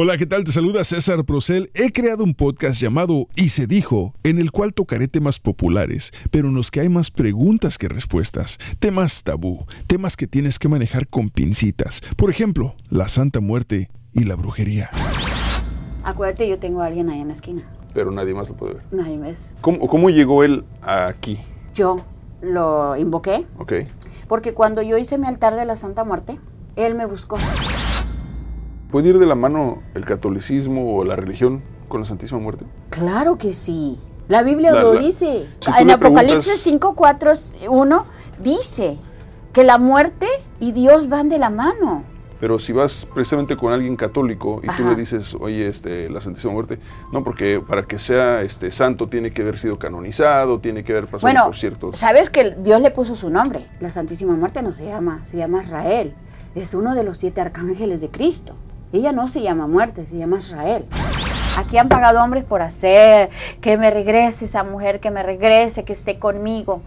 Hola, ¿qué tal? Te saluda César Procel. He creado un podcast llamado Y se dijo, en el cual tocaré temas populares, pero en los que hay más preguntas que respuestas. Temas tabú, temas que tienes que manejar con pincitas. Por ejemplo, la Santa Muerte y la brujería. Acuérdate, yo tengo a alguien ahí en la esquina. Pero nadie más lo puede ver. Nadie más. ¿Cómo, cómo llegó él aquí? Yo lo invoqué Ok. porque cuando yo hice mi altar de la Santa Muerte, él me buscó. ¿Puede ir de la mano el catolicismo o la religión con la Santísima Muerte? Claro que sí. La Biblia La- lo la- dice. Si en Apocalipsis preguntas- 5, 4, 1 dice que la muerte y Dios van de la mano. Pero si vas precisamente con alguien católico y tú le dices, oye, este, la Santísima Muerte, no, porque para que sea este santo tiene que haber sido canonizado, tiene que haber pasado Bueno, por ciertos. sabes que Dios le puso su nombre. La Santísima Muerte no se llama, se llama Israel. Es uno de los siete arcángeles de Cristo. Ella no se llama muerte, se llama Israel. Aquí han pagado hombres por hacer que me regrese esa mujer, que me regrese, que esté conmigo.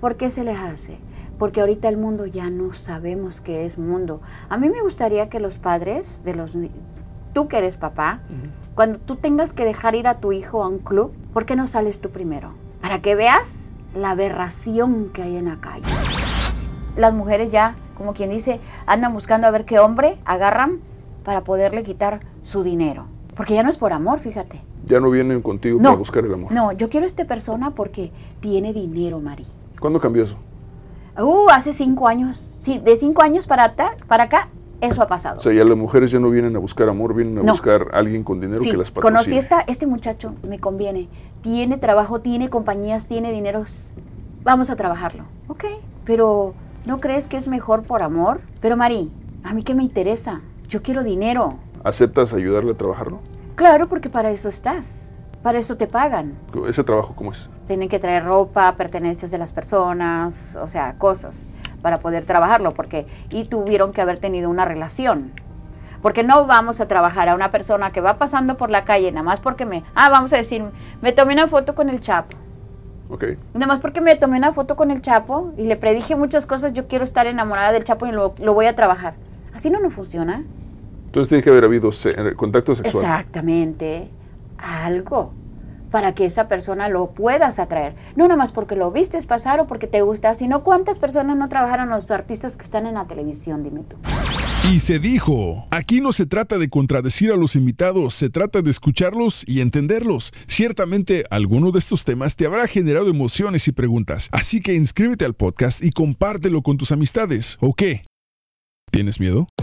¿Por qué se les hace? Porque ahorita el mundo ya no sabemos qué es mundo. A mí me gustaría que los padres de los tú que eres papá, cuando tú tengas que dejar ir a tu hijo a un club, ¿por qué no sales tú primero? Para que veas la aberración que hay en la calle. Las mujeres ya, como quien dice, andan buscando a ver qué hombre agarran para poderle quitar su dinero. Porque ya no es por amor, fíjate. Ya no vienen contigo No, para buscar el amor. no, yo quiero a esta persona porque tiene dinero, Mari. ¿Cuándo cambió eso? Uh, hace cinco años, sí, de cinco años para, para acá, eso ha pasado. O sea, ya las mujeres ya no vienen a buscar amor, vienen a No. buscar a alguien con dinero Sí, que las patrocine. conocí esta, este muchacho, me conviene. Tiene trabajo, tiene compañías, tiene dinero. s- Vamos a trabajarlo. Ok, pero ¿no crees que es mejor por amor? Pero Mari, a mí qué me interesa. Yo quiero dinero. ¿Aceptas ayudarle a trabajarlo? Claro, porque para eso estás. Para eso te pagan. ¿Ese trabajo cómo es? Tienen que traer ropa, pertenencias de las personas, o sea, cosas para poder trabajarlo, porque y tuvieron que haber tenido una relación. Porque no vamos a trabajar a una persona que va pasando por la calle, nada más porque me, ah, vamos a decir, me tomé una foto con el Chapo. Ok. Nada más porque me tomé una foto con el Chapo y le predije muchas cosas, yo quiero estar enamorada del Chapo y lo, lo voy a trabajar. Así no, no funciona. Entonces tiene que haber habido se- eh, contacto sexual. Exactamente. Algo para que esa persona lo puedas atraer. No nada más porque lo vistes pasar o porque te gusta, sino cuántas personas no trabajaron los artistas que están en la televisión, dime tú. Y se dijo, aquí no se trata de contradecir a los invitados, se trata de escucharlos y entenderlos. Ciertamente alguno de estos temas te habrá generado emociones y preguntas, así que inscríbete al podcast y compártelo con tus amistades, ¿o qué? ¿Tienes miedo?